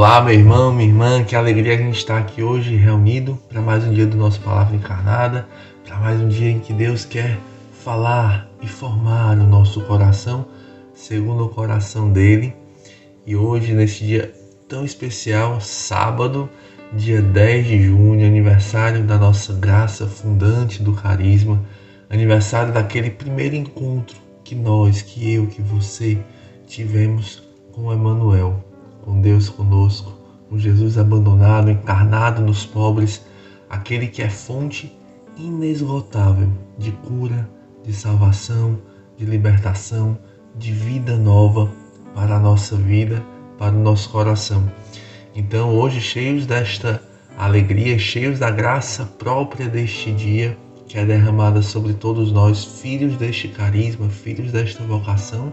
Olá, meu irmão, minha irmã, que alegria a gente estar aqui hoje reunido para mais um dia do nosso Palavra Encarnada, para mais um dia em que Deus quer falar e formar o nosso coração segundo o coração dele. E hoje, nesse dia tão especial, sábado, dia 10 de junho, aniversário da nossa graça fundante do carisma, aniversário daquele primeiro encontro que nós, que eu, que você tivemos com Emmanuel, com Deus conosco, com Jesus abandonado, encarnado nos pobres, aquele que é fonte inesgotável de cura, de salvação, de libertação, de vida nova para a nossa vida, para o nosso coração. Então, hoje, cheios desta alegria, cheios da graça própria deste dia, que é derramada sobre todos nós, filhos deste carisma, filhos desta vocação,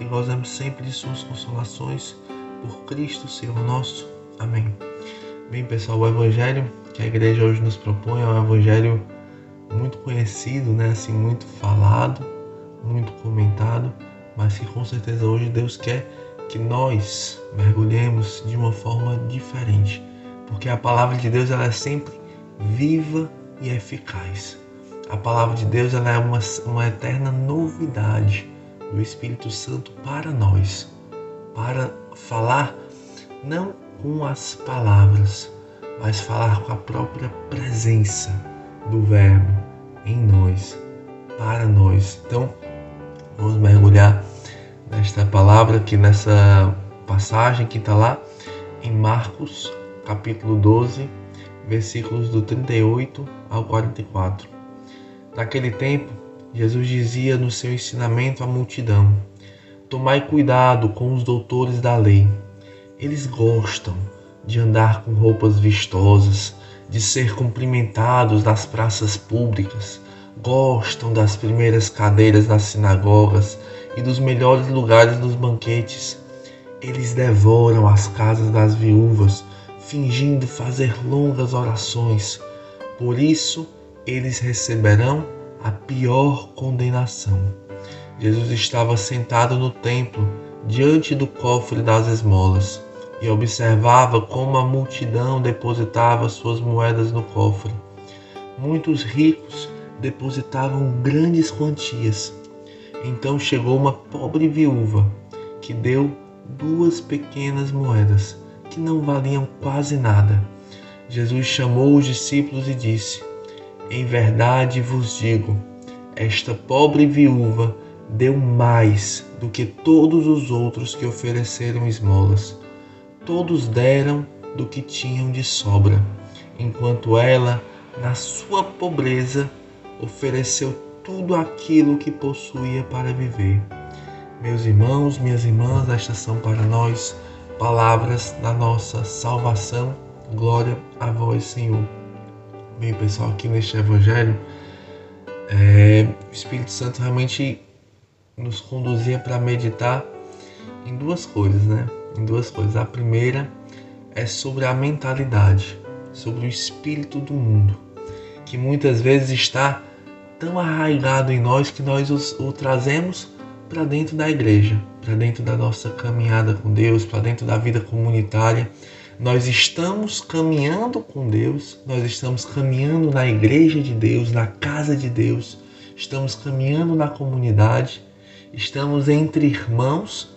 e gozamos sempre de suas consolações por Cristo, Senhor nosso. Amém. Bem, pessoal, o evangelho que a igreja hoje nos propõe é um evangelho muito conhecido, né? Assim, muito falado, muito comentado, mas que com certeza hoje Deus quer que nós mergulhemos de uma forma diferente, porque a palavra de Deus ela é sempre viva e eficaz. A palavra de Deus ela é uma, uma eterna novidade do Espírito Santo para nós, para falar não com as palavras, mas falar com a própria presença do Verbo em nós, para nós. Então, vamos mergulhar nesta palavra aqui, nessa passagem que está lá em Marcos, capítulo 12, versículos do 38 ao 44. Naquele tempo, Jesus dizia no seu ensinamento à multidão: Tomai cuidado com os doutores da lei. Eles gostam de andar com roupas vistosas, de ser cumprimentados nas praças públicas, gostam das primeiras cadeiras nas sinagogas e dos melhores lugares nos banquetes. Eles devoram as casas das viúvas, fingindo fazer longas orações. Por isso, eles receberão a pior condenação. Jesus estava sentado no templo, diante do cofre das esmolas, e observava como a multidão depositava suas moedas no cofre. Muitos ricos depositavam grandes quantias. Então chegou uma pobre viúva que deu duas pequenas moedas que não valiam quase nada. Jesus chamou os discípulos e disse: em verdade vos digo: esta pobre viúva deu mais do que todos os outros que ofereceram esmolas. Todos deram do que tinham de sobra, enquanto ela, na sua pobreza, ofereceu tudo aquilo que possuía para viver. Meus irmãos, minhas irmãs, estas são para nós palavras da nossa salvação. Glória a vós, Senhor. Bem, pessoal, aqui neste Evangelho, é, o Espírito Santo realmente nos conduzia para meditar em duas coisas, né? Em duas coisas. A primeira é sobre a mentalidade, sobre o espírito do mundo, que muitas vezes está tão arraigado em nós que nós o, o trazemos para dentro da igreja, para dentro da nossa caminhada com Deus, para dentro da vida comunitária nós estamos caminhando com Deus, nós estamos caminhando na igreja de Deus, na casa de Deus, estamos caminhando na comunidade, estamos entre irmãos,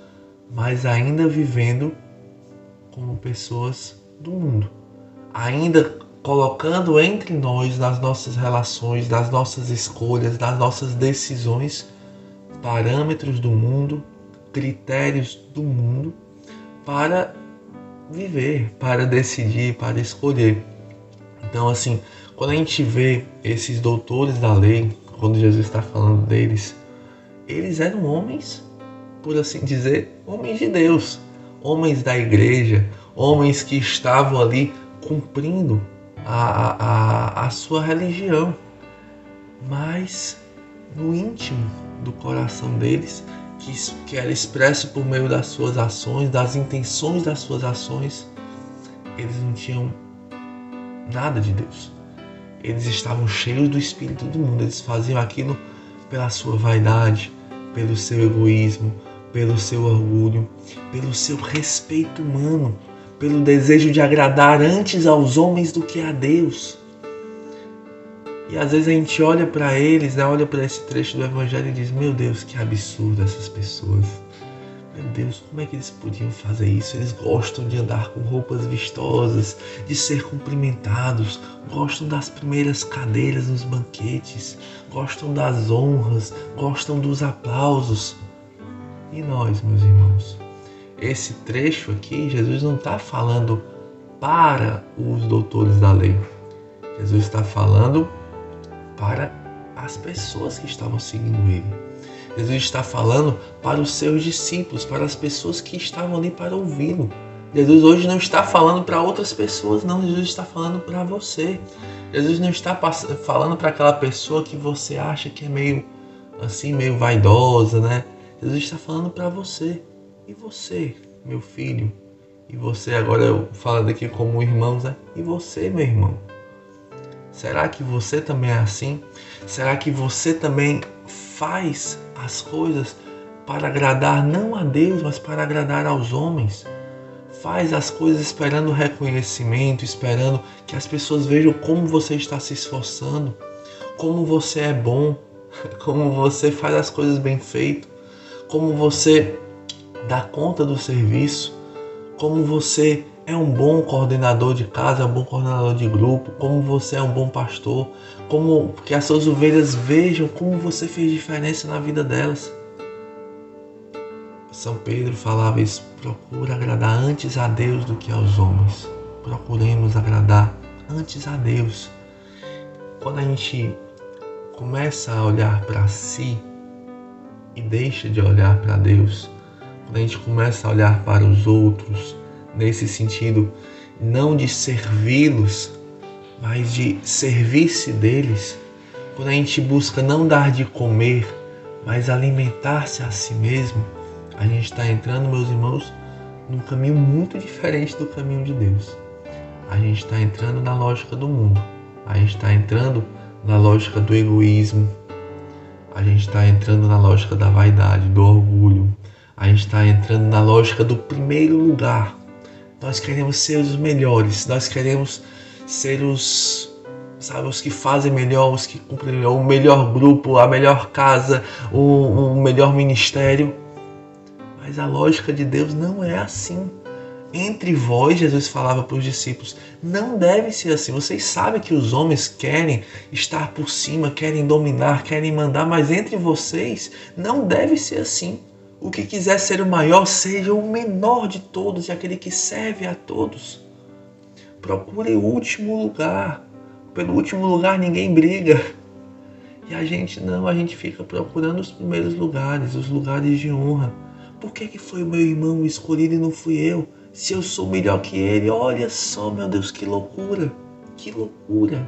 mas ainda vivendo como pessoas do mundo, ainda colocando entre nós, nas nossas relações, nas nossas escolhas, nas nossas decisões, parâmetros do mundo, critérios do mundo, para viver, para decidir, para escolher. Então, assim, quando a gente vê esses doutores da lei, quando Jesus está falando deles, eles eram homens, por assim dizer, homens de Deus, homens da igreja, homens que estavam ali cumprindo a, a, a sua religião, mas no íntimo do coração deles, que, que era expresso por meio das suas ações, das intenções das suas ações, eles não tinham nada de Deus. Eles estavam cheios do espírito do mundo, eles faziam aquilo pela sua vaidade, pelo seu egoísmo, pelo seu orgulho, pelo seu respeito humano, pelo desejo de agradar antes aos homens do que a Deus. E às vezes a gente olha para eles, né, olha para esse trecho do Evangelho e diz: Meu Deus, que absurdo essas pessoas. Meu Deus, como é que eles podiam fazer isso? Eles gostam de andar com roupas vistosas, de ser cumprimentados, gostam das primeiras cadeiras nos banquetes, gostam das honras, gostam dos aplausos. E nós, meus irmãos? Esse trecho aqui, Jesus não está falando para os doutores da lei. Jesus está falando para as pessoas que estavam seguindo ele. Jesus está falando para os seus discípulos, para as pessoas que estavam ali para ouvi-lo. Jesus hoje não está falando para outras pessoas, não. Jesus está falando para você. Jesus não está falando para aquela pessoa que você acha que é meio assim, meio vaidosa, né? Jesus está falando para você. E você, meu filho? E você, agora eu falo aqui como irmãos, né? E você, meu irmão? Será que você também é assim? Será que você também faz as coisas para agradar não a Deus, mas para agradar aos homens? Faz as coisas esperando reconhecimento, esperando que as pessoas vejam como você está se esforçando, como você é bom, como você faz as coisas bem feito, como você dá conta do serviço, como você é um bom coordenador de casa, é um bom coordenador de grupo, como você é um bom pastor, como que as suas ovelhas vejam como você fez diferença na vida delas. São Pedro falava isso: procura agradar antes a Deus do que aos homens. Procuremos agradar antes a Deus. Quando a gente começa a olhar para si e deixa de olhar para Deus, quando a gente começa a olhar para os outros nesse sentido, não de servi-los, mas de servir-se deles. Quando a gente busca não dar de comer, mas alimentar-se a si mesmo, a gente está entrando, meus irmãos, num caminho muito diferente do caminho de Deus. A gente está entrando na lógica do mundo. A gente está entrando na lógica do egoísmo. A gente está entrando na lógica da vaidade, do orgulho. A gente está entrando na lógica do primeiro lugar. Nós queremos ser os melhores. Nós queremos ser os sabe, os que fazem melhor, os que cumprem melhor, o melhor grupo, a melhor casa, o, o melhor ministério. Mas a lógica de Deus não é assim. Entre vós, Jesus falava para os discípulos, não deve ser assim. Vocês sabem que os homens querem estar por cima, querem dominar, querem mandar, mas entre vocês não deve ser assim. O que quiser ser o maior, seja o menor de todos e aquele que serve a todos. Procure o último lugar. Pelo último lugar ninguém briga. E a gente não, a gente fica procurando os primeiros lugares, os lugares de honra. Por que, que foi o meu irmão escolhido e não fui eu? Se eu sou melhor que ele, olha só, meu Deus, que loucura! Que loucura!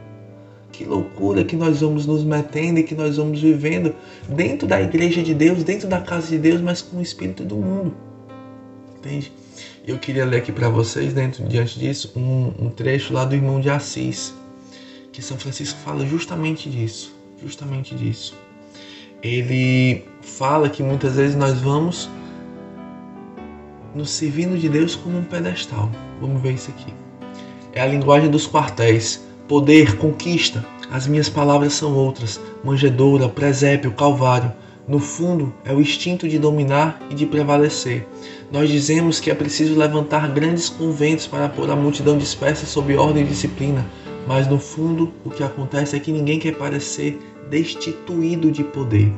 Que loucura que nós vamos nos metendo e que nós vamos vivendo dentro da igreja de Deus, dentro da casa de Deus, mas com o espírito do mundo. Entende? Eu queria ler aqui para vocês, dentro diante disso, um, um trecho lá do irmão de Assis, que São Francisco fala justamente disso, justamente disso. Ele fala que muitas vezes nós vamos nos servindo de Deus como um pedestal. Vamos ver isso aqui. É a linguagem dos quartéis. Poder, conquista. As minhas palavras são outras. Manjedoura, presépio, calvário. No fundo, é o instinto de dominar e de prevalecer. Nós dizemos que é preciso levantar grandes conventos para pôr a multidão dispersa sob ordem e disciplina, mas no fundo o que acontece é que ninguém quer parecer destituído de poder.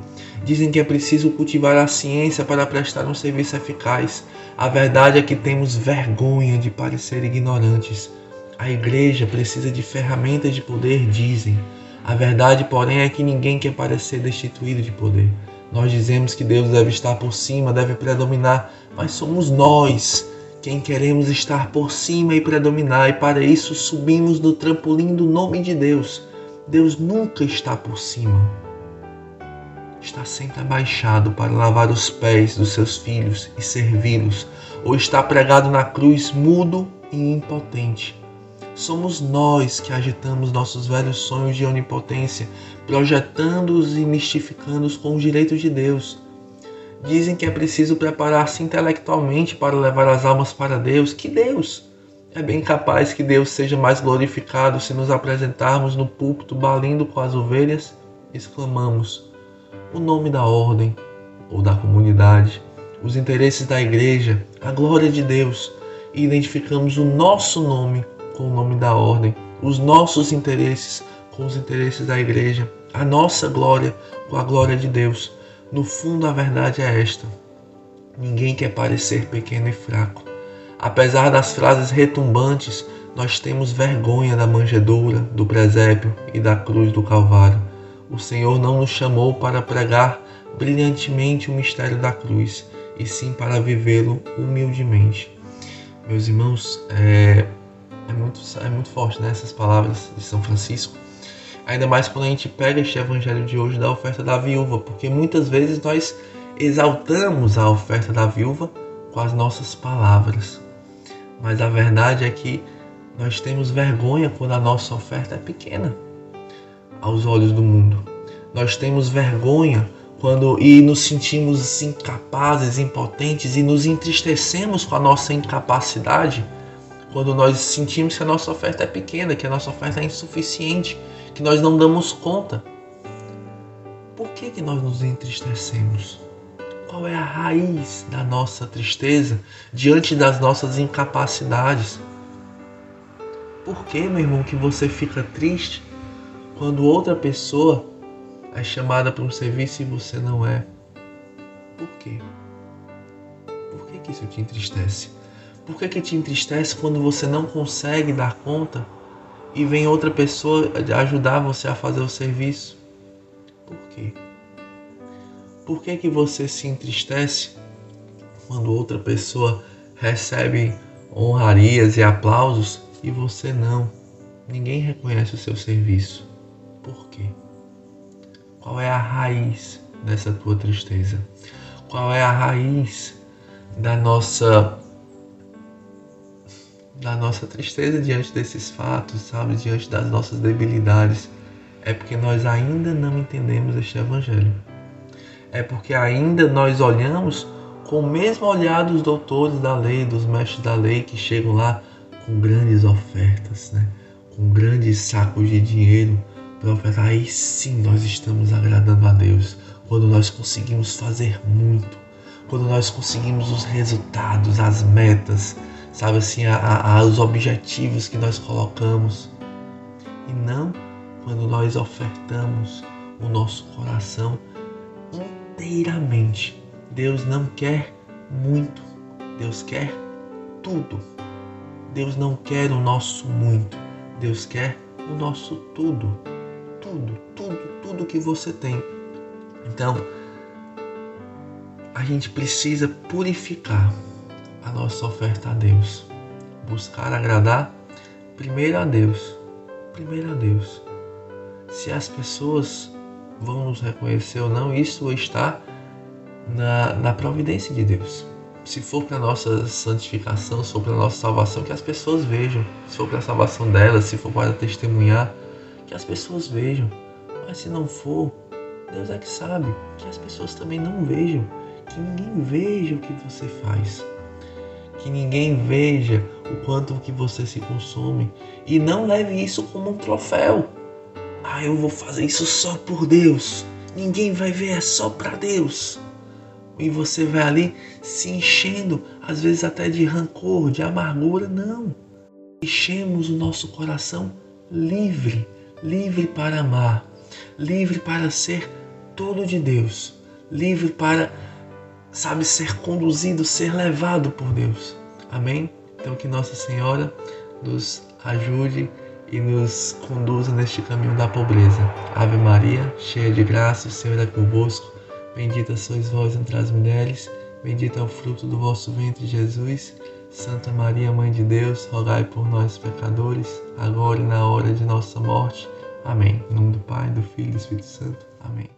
Dizem que é preciso cultivar a ciência para prestar um serviço eficaz. A verdade é que temos vergonha de parecer ignorantes. A igreja precisa de ferramentas de poder, dizem. A verdade, porém, é que ninguém quer parecer destituído de poder. Nós dizemos que Deus deve estar por cima, deve predominar, mas somos nós quem queremos estar por cima e predominar, e para isso subimos no trampolim do nome de Deus. Deus nunca está por cima. Está sempre abaixado para lavar os pés dos seus filhos e servi-los, ou está pregado na cruz mudo e impotente. Somos nós que agitamos nossos velhos sonhos de onipotência, projetando-os e mistificando-os com os direitos de Deus Dizem que é preciso preparar-se intelectualmente para levar as almas para Deus. Que Deus! É bem capaz que Deus seja mais glorificado se nos apresentarmos no púlpito balindo com as ovelhas, exclamamos o nome da ordem ou da comunidade, os interesses da igreja, a glória de Deus e identificamos o nosso nome com o nome da ordem, os nossos interesses com os interesses da igreja, a nossa glória com a glória de Deus. No fundo, a verdade é esta: ninguém quer parecer pequeno e fraco. Apesar das frases retumbantes, nós temos vergonha da manjedoura, do presépio e da cruz do Calvário. O Senhor não nos chamou para pregar brilhantemente o mistério da cruz, e sim para vivê-lo humildemente. Meus irmãos, é, é, muito, é muito forte né, essas palavras de São Francisco. Ainda mais quando a gente pega este evangelho de hoje da oferta da viúva, porque muitas vezes nós exaltamos a oferta da viúva com as nossas palavras. Mas a verdade é que nós temos vergonha quando a nossa oferta é pequena aos olhos do mundo. Nós temos vergonha quando e nos sentimos incapazes, impotentes e nos entristecemos com a nossa incapacidade quando nós sentimos que a nossa oferta é pequena, que a nossa oferta é insuficiente que nós não damos conta. Por que, que nós nos entristecemos? Qual é a raiz da nossa tristeza diante das nossas incapacidades? Por que, meu irmão, que você fica triste quando outra pessoa é chamada para um serviço e você não é? Por quê? Por que, que isso te entristece? Por que, que te entristece quando você não consegue dar conta e vem outra pessoa ajudar você a fazer o serviço. Por quê? Por que, que você se entristece quando outra pessoa recebe honrarias e aplausos e você não? Ninguém reconhece o seu serviço. Por quê? Qual é a raiz dessa tua tristeza? Qual é a raiz da nossa da nossa tristeza diante desses fatos, sabe, diante das nossas debilidades, é porque nós ainda não entendemos este evangelho. É porque ainda nós olhamos com o mesmo olhar dos doutores da lei, dos mestres da lei que chegam lá com grandes ofertas, né? com grandes sacos de dinheiro para ofertar. Aí sim nós estamos agradando a Deus, quando nós conseguimos fazer muito, quando nós conseguimos os resultados, as metas, sabe assim, a, a, os objetivos que nós colocamos. E não quando nós ofertamos o nosso coração inteiramente. Deus não quer muito, Deus quer tudo. Deus não quer o nosso muito, Deus quer o nosso tudo. Tudo, tudo, tudo que você tem. Então, a gente precisa purificar a nossa oferta a Deus. Buscar agradar primeiro a Deus. Primeiro a Deus. Se as pessoas vão nos reconhecer ou não, isso está na, na providência de Deus. Se for para nossa santificação, se for para nossa salvação, que as pessoas vejam. Se for para a salvação delas, se for para testemunhar, que as pessoas vejam. Mas se não for, Deus é que sabe. Que as pessoas também não vejam. Que ninguém veja o que você faz que ninguém veja o quanto que você se consome e não leve isso como um troféu. Ah, eu vou fazer isso só por Deus. Ninguém vai ver, é só para Deus. E você vai ali se enchendo, às vezes até de rancor, de amargura. Não. Enchemos o nosso coração livre, livre para amar, livre para ser todo de Deus, livre para sabe, ser conduzido, ser levado por Deus. Amém? Então que Nossa Senhora nos ajude e nos conduza neste caminho da pobreza. Ave Maria, cheia de graça, o Senhor é convosco. Bendita sois vós entre as mulheres, bendito é o fruto do vosso ventre, Jesus. Santa Maria, Mãe de Deus, rogai por nós, pecadores, agora e na hora de nossa morte. Amém. Em nome do Pai, do Filho e do Espírito Santo. Amém.